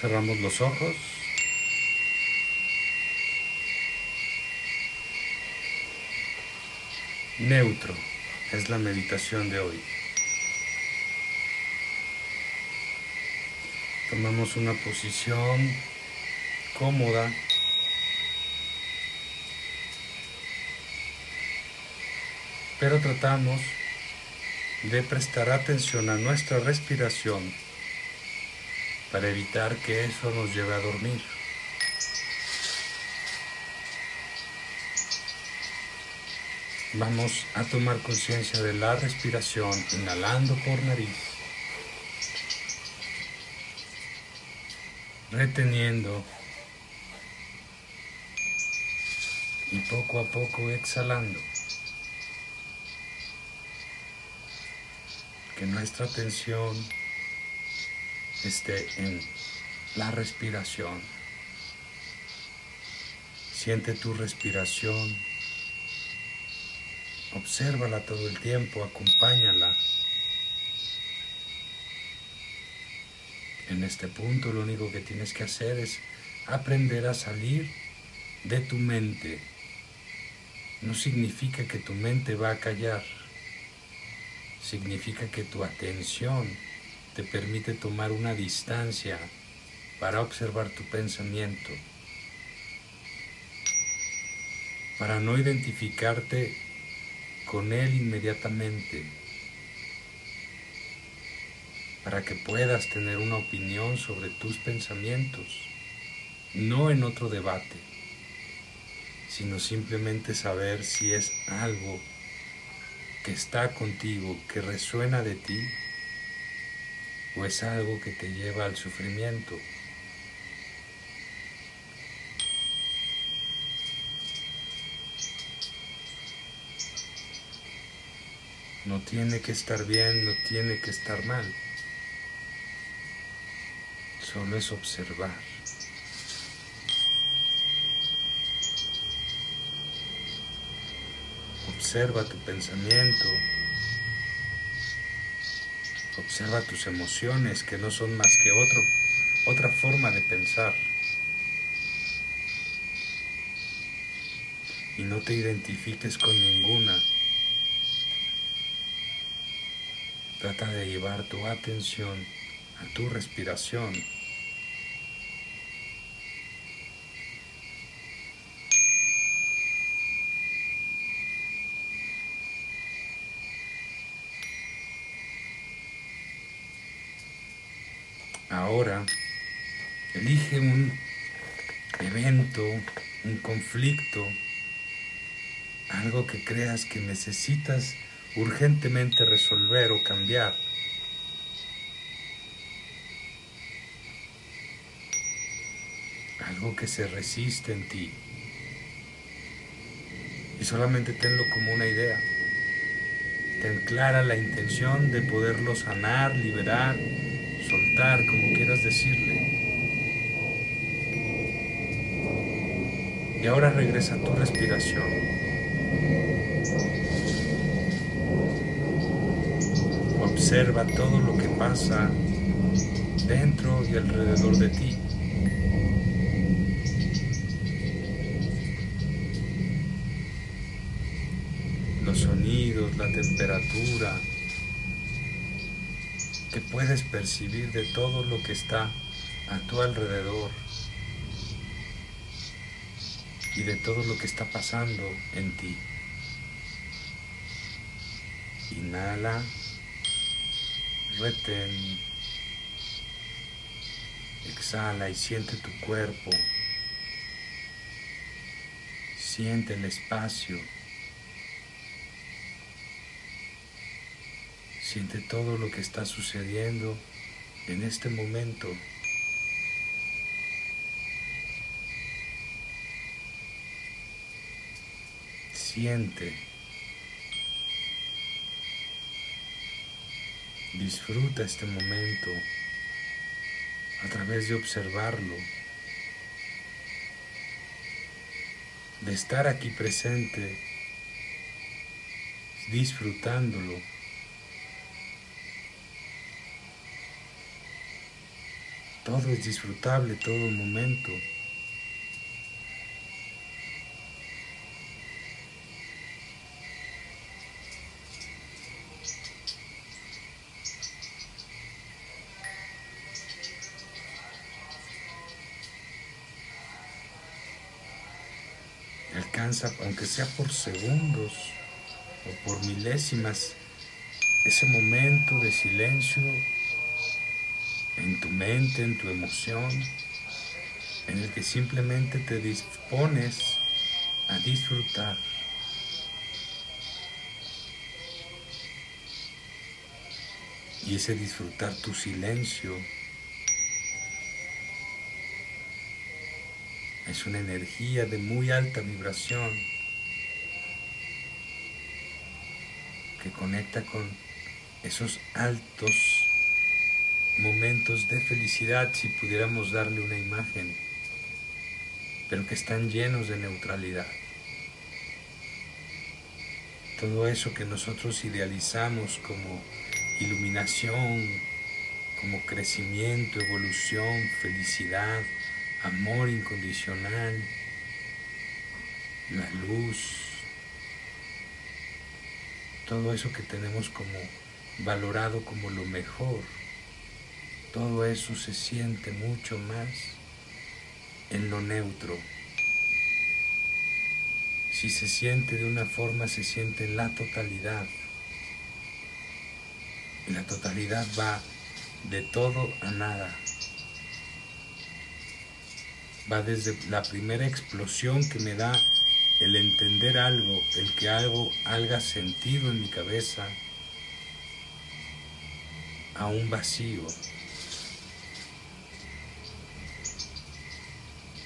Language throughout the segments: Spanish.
Cerramos los ojos. Neutro es la meditación de hoy. Tomamos una posición cómoda. Pero tratamos de prestar atención a nuestra respiración para evitar que eso nos lleve a dormir. Vamos a tomar conciencia de la respiración inhalando por nariz, reteniendo y poco a poco exhalando. Que nuestra atención esté en la respiración. Siente tu respiración. Obsérvala todo el tiempo, acompáñala. En este punto lo único que tienes que hacer es aprender a salir de tu mente. No significa que tu mente va a callar. Significa que tu atención te permite tomar una distancia para observar tu pensamiento, para no identificarte con él inmediatamente, para que puedas tener una opinión sobre tus pensamientos, no en otro debate, sino simplemente saber si es algo que está contigo, que resuena de ti o es algo que te lleva al sufrimiento. No tiene que estar bien, no tiene que estar mal. Solo es observar. Observa tu pensamiento, Observa tus emociones que no son más que otro, otra forma de pensar. Y no te identifiques con ninguna. Trata de llevar tu atención a tu respiración. Ahora, un evento, un conflicto, algo que creas que necesitas urgentemente resolver o cambiar. Algo que se resiste en ti. Y solamente tenlo como una idea. Ten clara la intención de poderlo sanar, liberar, soltar, como quieras decirle. Y ahora regresa tu respiración. Observa todo lo que pasa dentro y alrededor de ti. Los sonidos, la temperatura, que puedes percibir de todo lo que está a tu alrededor y de todo lo que está pasando en ti. Inhala, retén, exhala y siente tu cuerpo, siente el espacio Siente todo lo que está sucediendo en este momento. Siente. Disfruta este momento a través de observarlo, de estar aquí presente, disfrutándolo. Todo es disfrutable, todo momento. Aunque sea por segundos o por milésimas, ese momento de silencio en tu mente, en tu emoción, en el que simplemente te dispones a disfrutar. Y ese disfrutar tu silencio es una energía de muy alta vibración que conecta con esos altos momentos de felicidad, si pudiéramos darle una imagen, pero que están llenos de neutralidad. Todo eso que nosotros idealizamos como iluminación, como crecimiento, evolución, felicidad, amor incondicional, la luz, todo eso que tenemos como valorado como lo mejor todo eso se siente mucho más en lo neutro. Si se siente de una forma, se siente en la totalidad. Y la totalidad va de todo a nada. Va desde la primera explosión que me da el entender algo, el que algo haga sentido en mi cabeza, a un vacío.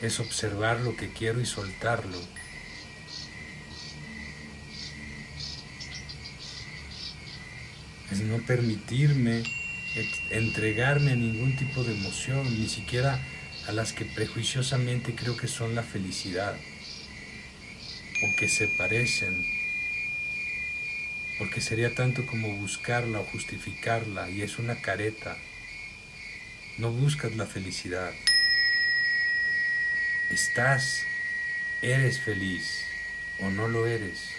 es observar lo que quiero y soltarlo. Es no permitirme entregarme a ningún tipo de emoción, ni siquiera a las que prejuiciosamente creo que son la felicidad o que se parecen, porque sería tanto como buscarla o justificarla y es una careta. No buscas la felicidad estás, eres feliz o no lo eres.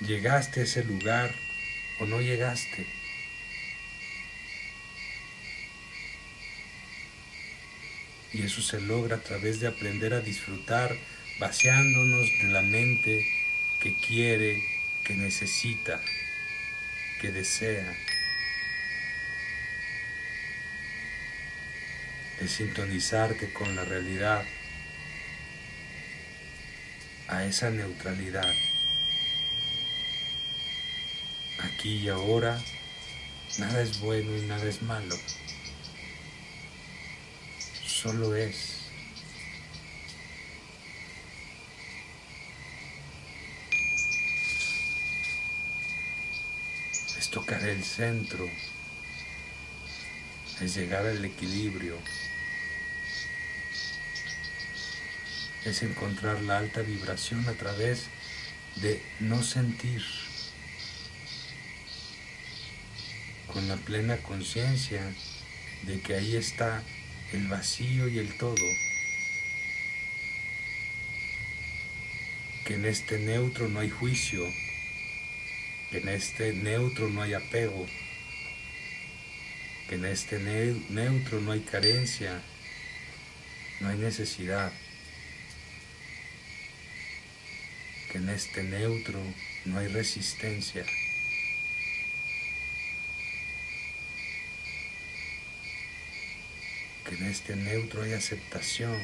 Llegaste a ese lugar o no llegaste. Y eso se logra a través de aprender a disfrutar vaciándonos de la mente que quiere, que necesita, que desea. es sintonizarte con la realidad, a esa neutralidad. Aquí y ahora, nada es bueno y nada es malo. Solo es. Es tocar el centro, es llegar al equilibrio. es encontrar la alta vibración a través de no sentir con la plena conciencia de que ahí está el vacío y el todo, que en este neutro no hay juicio, que en este neutro no hay apego, que en este neutro no hay carencia, no hay necesidad. que en este neutro no hay resistencia. En este neutro hay aceptación.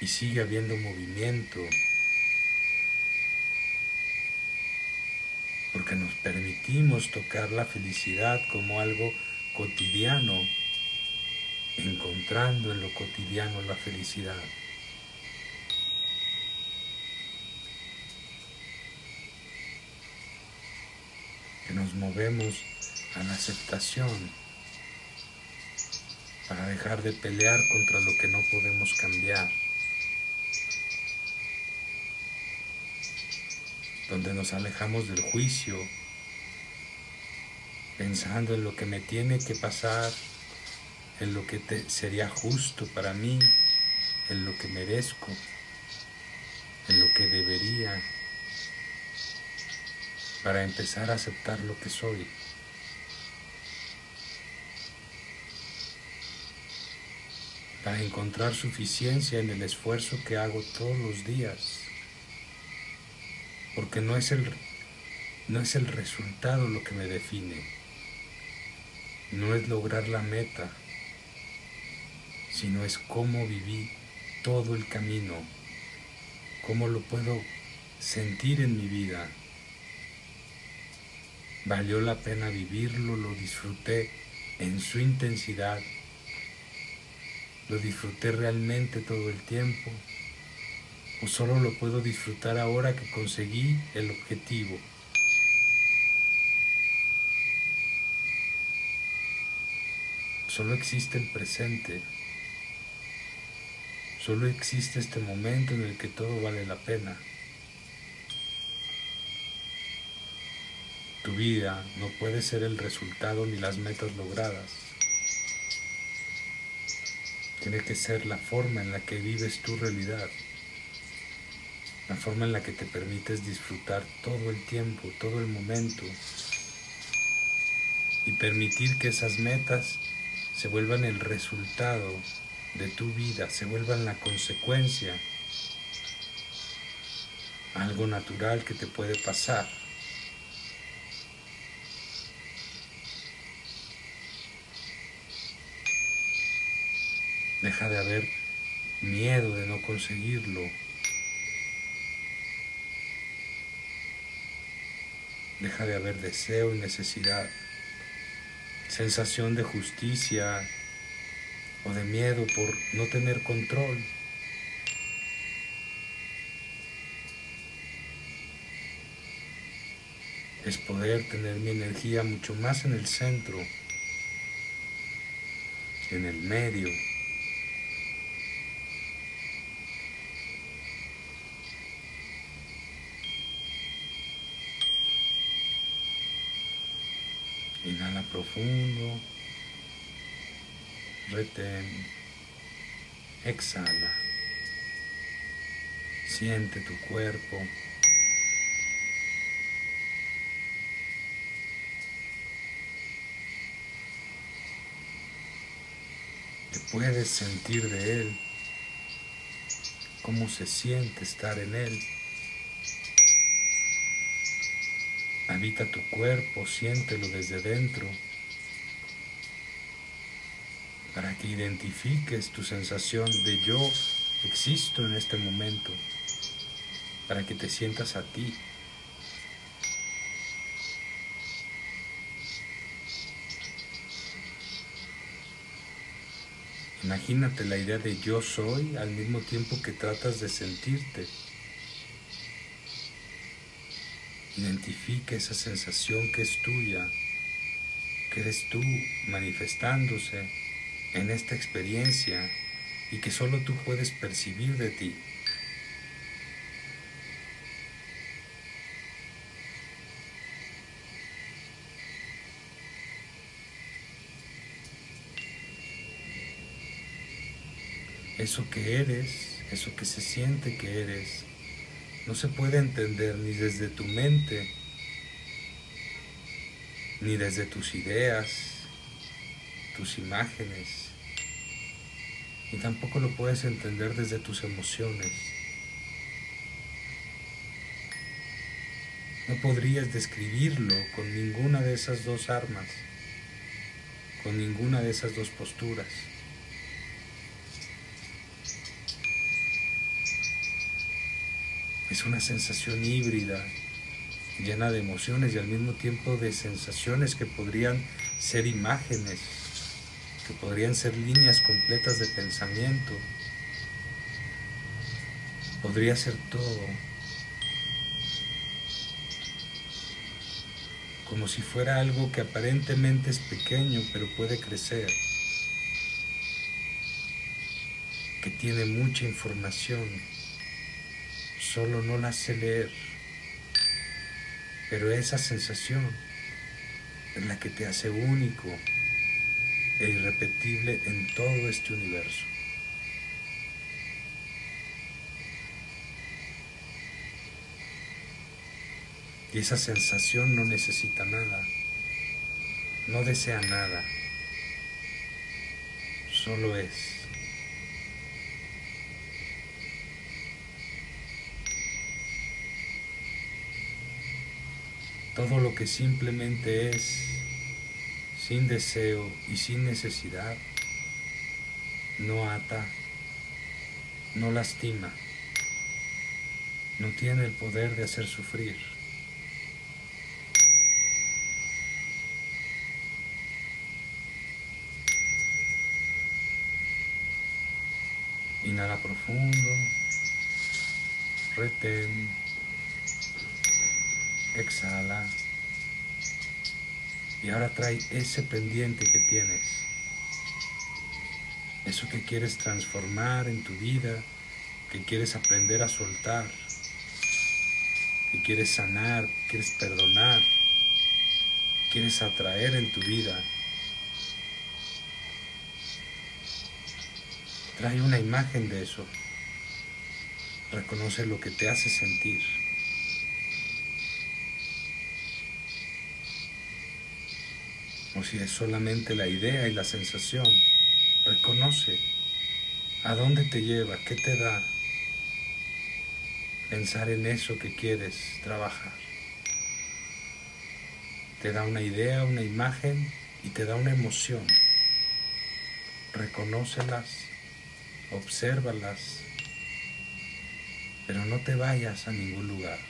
Y sigue habiendo movimiento. Porque nos permitimos tocar la felicidad como algo cotidiano, encontrando en lo cotidiano la felicidad. nos movemos a la aceptación para dejar de pelear contra lo que no podemos cambiar. Donde nos alejamos del juicio, pensando en lo que me tiene que pasar, en lo que sería justo para mí, en lo que merezco, en lo que debería, para empezar a aceptar lo que soy. Para encontrar suficiencia en el esfuerzo que hago todos los días. Porque no es el, no es el resultado lo que me define, no es lograr la meta, sino es cómo viví todo el camino, cómo lo puedo sentir en mi vida. Valió la pena vivirlo, lo disfruté en su intensidad ¿Lo disfruté realmente todo el tiempo? ¿O solo lo puedo disfrutar ahora que conseguí el objetivo? Solo existe el presente. Solo existe este momento en el que todo vale la pena. Tu vida no puede ser el resultado ni las metas logradas. Tiene que ser la forma en la que vives tu realidad, la forma en la que te permites disfrutar todo el tiempo, todo el momento. Y permitir que esas metas se vuelvan el resultado de tu vida, se vuelvan la consecuencia, algo natural que te puede pasar. Deja de haber miedo de no conseguirlo. Deja de haber deseo y necesidad, sensación de justicia o de miedo por no tener control. Es poder tener mi energía mucho más en el centro, en el medio, Inhala profundo. Retén. Exhala. Siente tu cuerpo. Te puedes sentir de él. Cómo se siente estar en él. Habita tu cuerpo, siéntelo desde dentro, para que identifiques tu sensación de yo existo en este momento, para que te sientas a ti. Imagínate la idea de yo soy al mismo tiempo que tratas de sentirte. Identifica esa sensación que es tuya, que eres tú manifestándose en esta experiencia y que solo tú puedes percibir de ti. Eso que eres, eso que se siente que eres, no se puede entender ni desde tu mente, ni desde tus ideas, tus imágenes, y tampoco lo puedes entender desde tus emociones. No podrías describirlo con ninguna de esas dos armas, con ninguna de esas dos posturas. Es una sensación híbrida, llena de emociones y al mismo tiempo de sensaciones que podrían ser imágenes, que podrían ser líneas completas de pensamiento. Podría ser todo. Como si fuera algo que aparentemente es pequeño pero puede crecer. Que tiene mucha información solo no la sé leer, pero esa sensación es la que te hace único e irrepetible en todo este universo. Y esa sensación no necesita nada, no desea nada, solo es. Todo lo que simplemente es, sin deseo y sin necesidad, no ata, no lastima, no tiene el poder de hacer sufrir. Inhala profundo, retén exhala. Y ahora trae ese pendiente que tienes. Eso que quieres transformar en tu vida, que quieres aprender a soltar, que quieres sanar, quieres perdonar, quieres atraer en tu vida. Trae una imagen de eso. Reconoce lo que te hace sentir. O si es solamente la idea y la sensación. Reconoce a dónde te lleva, qué te da pensar en eso que quieres trabajar. Te da una idea, una imagen y te da una emoción. Reconócelas, obsérvalas, pero no te vayas a ningún lugar.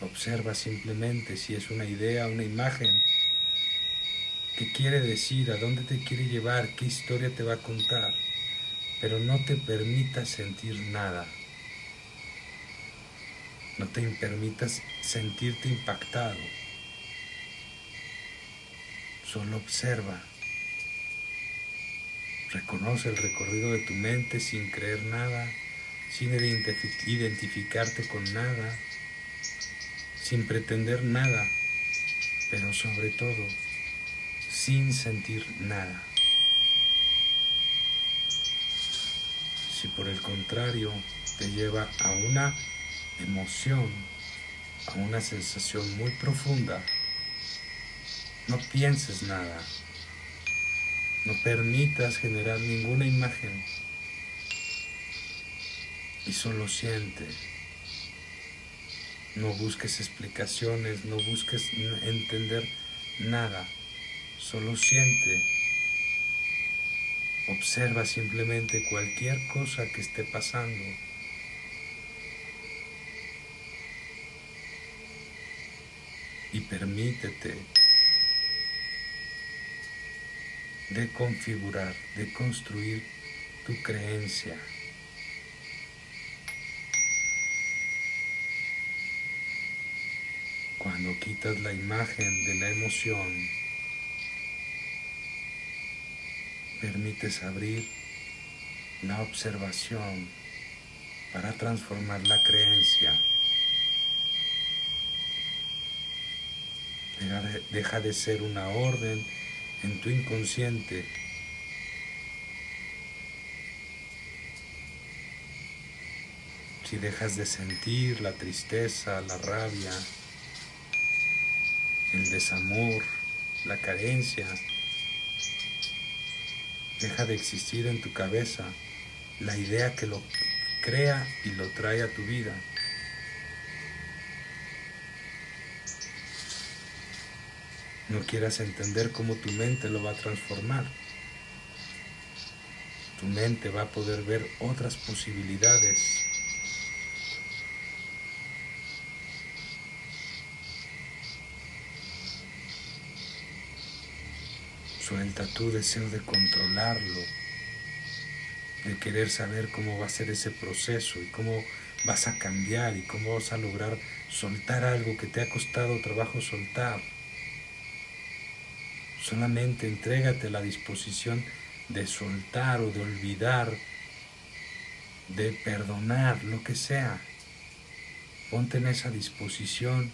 Observa simplemente si es una idea, una imagen qué quiere decir, a dónde te quiere llevar, qué historia te va a contar, pero no te permitas sentir nada. No te permitas sentirte impactado. Solo observa. Reconoce el recorrido de tu mente sin creer nada, sin identificarte con nada, sin pretender nada, pero sobre todo sin sentir nada. Si por el contrario te lleva a una emoción, a una sensación muy profunda, no pienses nada, no permitas generar ninguna imagen y solo siente. No busques explicaciones, no busques entender nada. Solo siente. Observa simplemente cualquier cosa que esté pasando. Y permítete de configurar, de construir tu creencia. Cuando quitas la imagen de la emoción, permites abrir la observación para transformar la creencia. Deja de, ser una orden en tu inconsciente. Si dejas de sentir la tristeza, la rabia, el desamor, la carencia, Deja de existir en tu cabeza la idea que lo crea y lo trae a tu vida. No quieras entender cómo tu mente lo va a transformar. Tu mente va a poder ver otras posibilidades. Suelta tu deseo de controlarlo, de querer saber cómo va a ser ese proceso y cómo vas a cambiar y cómo vas a lograr soltar algo que te ha costado trabajo soltar. Solamente entrégate a la disposición de soltar o de olvidar, de perdonar, lo que sea. Ponte en esa disposición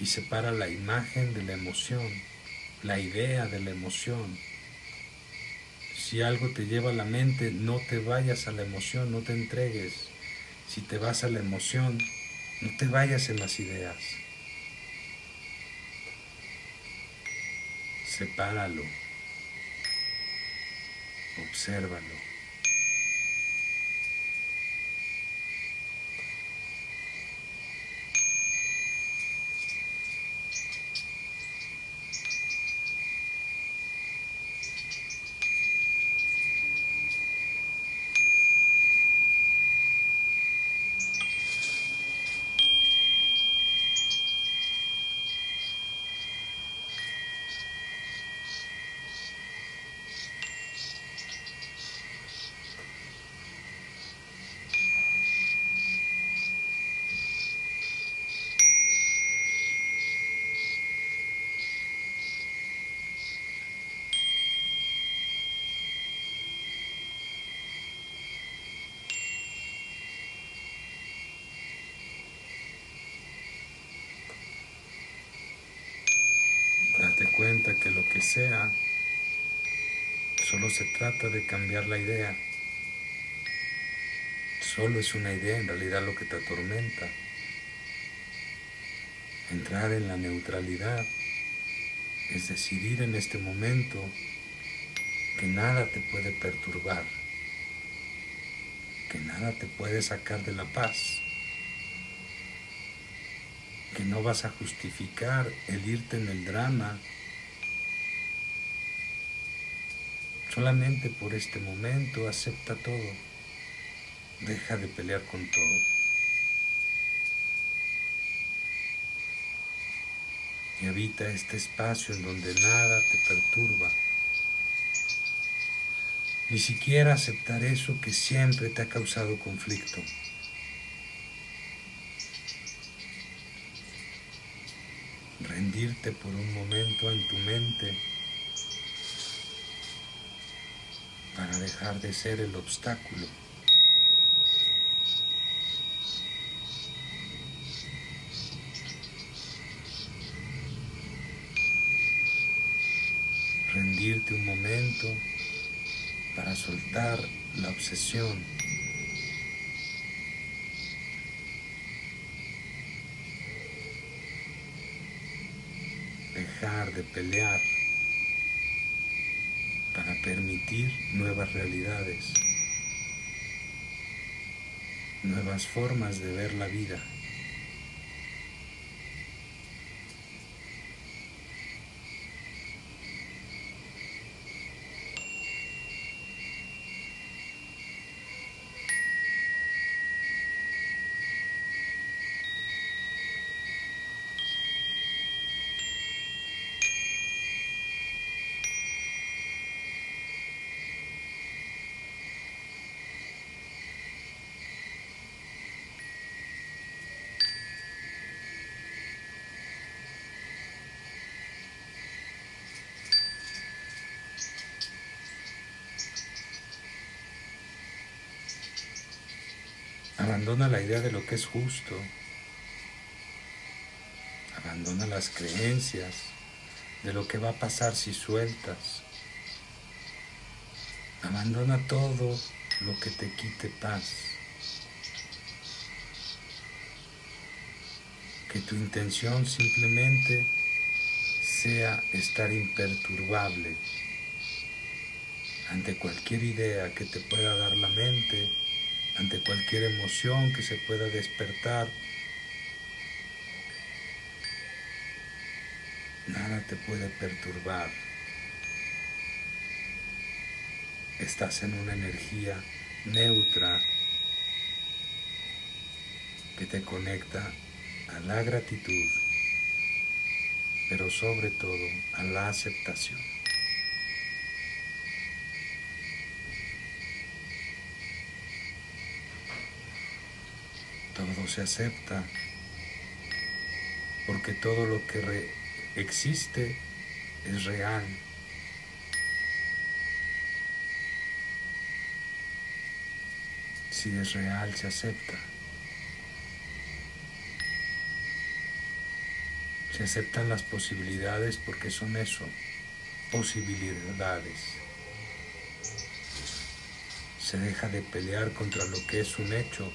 y separa la imagen de la emoción, la idea de la emoción. Si algo te lleva a la mente, no te vayas a la emoción, no te entregues. Si te vas a la emoción, no te vayas en las ideas. Sepáralo. Obsérvalo. cuenta que lo que sea solo se trata de cambiar la idea. Solo es una idea en realidad lo que te atormenta. Entrar en la neutralidad es decidir en este momento que nada te puede perturbar, que nada te puede sacar de la paz, que no vas a justificar el irte en el drama Solamente por este momento acepta todo. Deja de pelear con todo. Y habita este espacio en donde nada te perturba. Ni siquiera aceptar eso que siempre te ha causado conflicto. Rendirte por un momento en tu mente para dejar de ser el obstáculo. Rendirte un momento para soltar la obsesión. Dejar de pelear nuevas realidades, nuevas formas de ver la vida. Abandona la idea de lo que es justo. Abandona las creencias de lo que va a pasar si sueltas. Abandona todo lo que te quite paz. Que tu intención simplemente sea estar imperturbable ante cualquier idea que te pueda dar la mente ante cualquier emoción que se pueda despertar. Nada te puede perturbar. Estás en una energía neutra que te conecta a la gratitud, pero sobre todo a la aceptación. todo se acepta, porque todo lo que existe es real. Si es real, se acepta. Se aceptan las posibilidades porque son eso, posibilidades. Se deja de pelear contra lo que es un hecho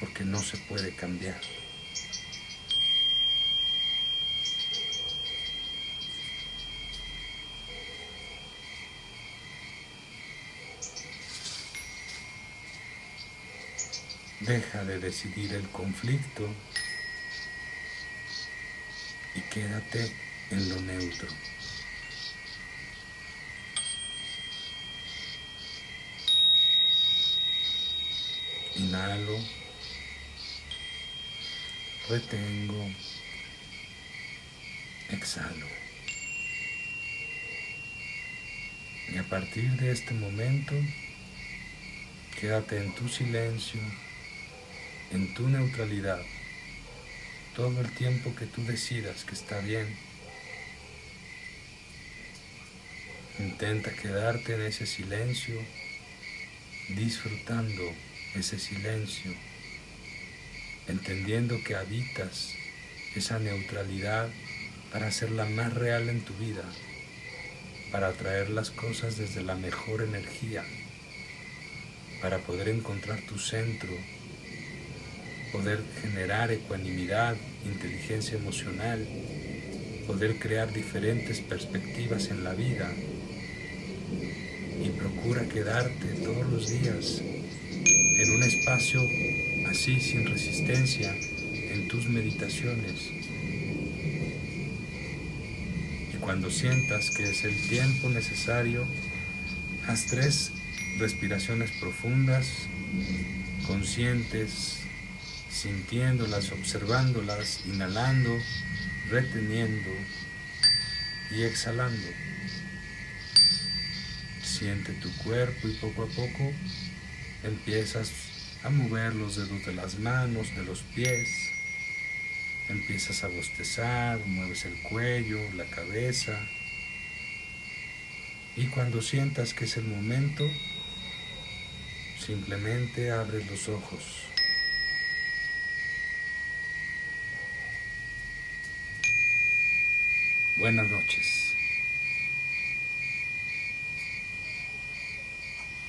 porque no se puede cambiar. Deja de decidir el conflicto y quédate en lo neutro. Inhalo, retengo, exhalo. Y a partir de este momento, quédate en tu silencio en tu neutralidad todo el tiempo que tú decidas que está bien. Intenta quedarte en ese silencio, disfrutando ese silencio, entendiendo que habitas esa neutralidad para hacerla más real en tu vida, para atraer las cosas desde la mejor energía, para poder encontrar tu centro poder generar ecuanimidad, inteligencia emocional, poder crear diferentes perspectivas en la vida. Y procura quedarte todos los días en un espacio así sin resistencia en tus meditaciones. Y cuando sientas que es el tiempo necesario, haz tres respiraciones profundas, conscientes, sintiéndolas, observándolas, inhalando, reteniendo y exhalando. Siente tu cuerpo y poco a poco empiezas a mover los dedos de las manos, de los pies. Empiezas a bostezar, mueves el cuello, la cabeza. Y cuando sientas que es el momento, simplemente abres los ojos. Buenas noches.